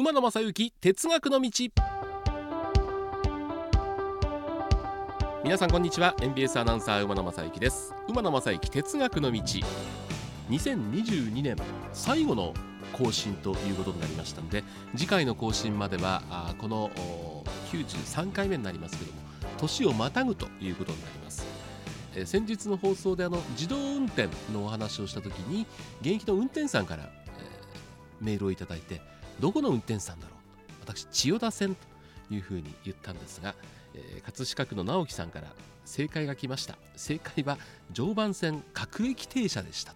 馬野正幸哲学の道。皆さんこんにちは。NBS アナウンサー馬野正幸です。馬野正幸哲学の道。2022年最後の更新ということになりましたので次回の更新まではあこの93回目になりますけども年をまたぐということになります。え先日の放送であの自動運転のお話をした時に現役の運転手さんから、メールをいただいてどこの運転手さんだろう私千代田線というふうに言ったんですが、えー、葛飾区の直樹さんから正解が来ました正解は常磐線各駅停車でした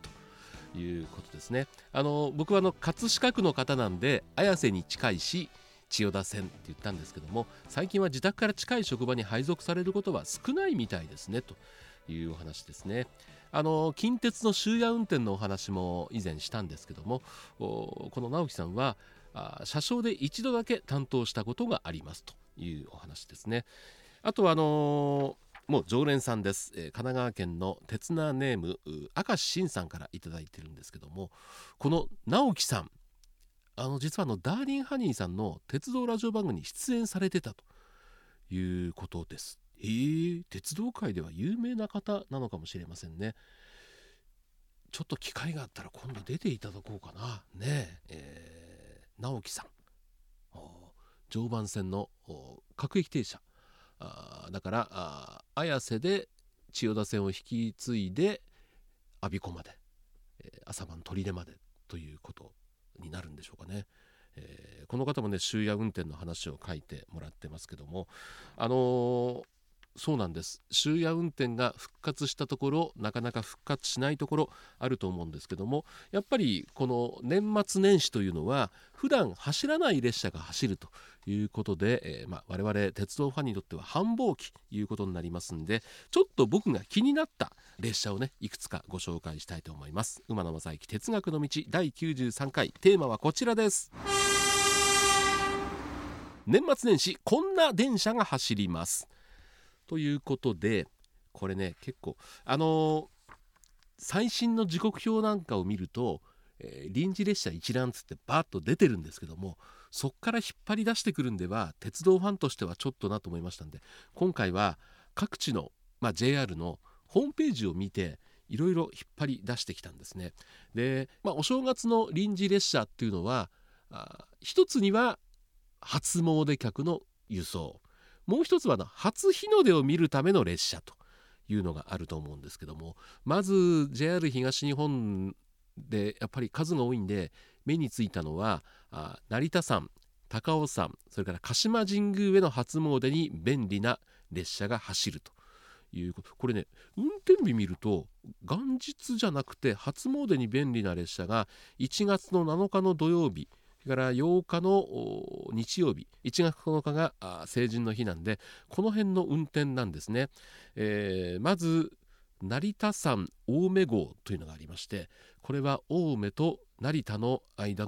ということですねあの僕はの葛飾区の方なんで綾瀬に近いし千代田線って言ったんですけども最近は自宅から近い職場に配属されることは少ないみたいですねというお話ですね。あの近鉄の終夜運転のお話も以前したんですけどもこの直樹さんは車掌で一度だけ担当したことがありますというお話ですね。あとはあのもう常連さんです、えー、神奈川県の鉄名ネーム明石慎さんから頂いてるんですけどもこの直樹さんあの実はあのダーリンハニーさんの鉄道ラジオ番組に出演されてたということですえ、鉄道界では有名な方なのかもしれませんね。ちょっと機会があったら今度出ていただこうかな。ねえー、直樹さん。常磐線の各駅停車。あだから綾瀬で千代田線を引き継いで我孫子まで、えー、朝晩砦までということになるんでしょうかね。えー、この方もね終夜運転の話を書いてもらってますけども。あのー、そうなんです。終夜運転が復活したところなかなか復活しないところあると思うんですけどもやっぱりこの年末年始というのは普段走らない列車が走るということで、えー、まあ、我々鉄道ファンにとっては繁忙期ということになりますんでちょっと僕が気になった列車をねいくつかご紹介したいと思います。馬野正幸哲学の道第93回。テーマはこちらです。年末年始こんな電車が走ります。ということでこれね結構あのー、最新の時刻表なんかを見ると、えー、臨時列車一覧つってバーッと出てるんですけどもそっから引っ張り出してくるんでは鉄道ファンとしてはちょっとなと思いましたんで今回は各地の、まあ、JR のホームページを見ていろいろ引っ張り出してきたんですね。で、まあ、お正月の臨時列車っていうのはあ一つには初詣客の輸送もう一つは初日の出を見るための列車というのがあると思うんですけどもまず JR 東日本でやっぱり数が多いんで目についたのはあ成田山高尾山それから鹿島神宮への初詣に便利な列車が走るということ。これね運転日見ると元日じゃなくて初詣に便利な列車が1月の7日の土曜日それから8日の日曜日1月9日が成人の日なんでこの辺の運転なんですね、えー、まず成田山青梅号というのがありましてこれは青梅と成田の間の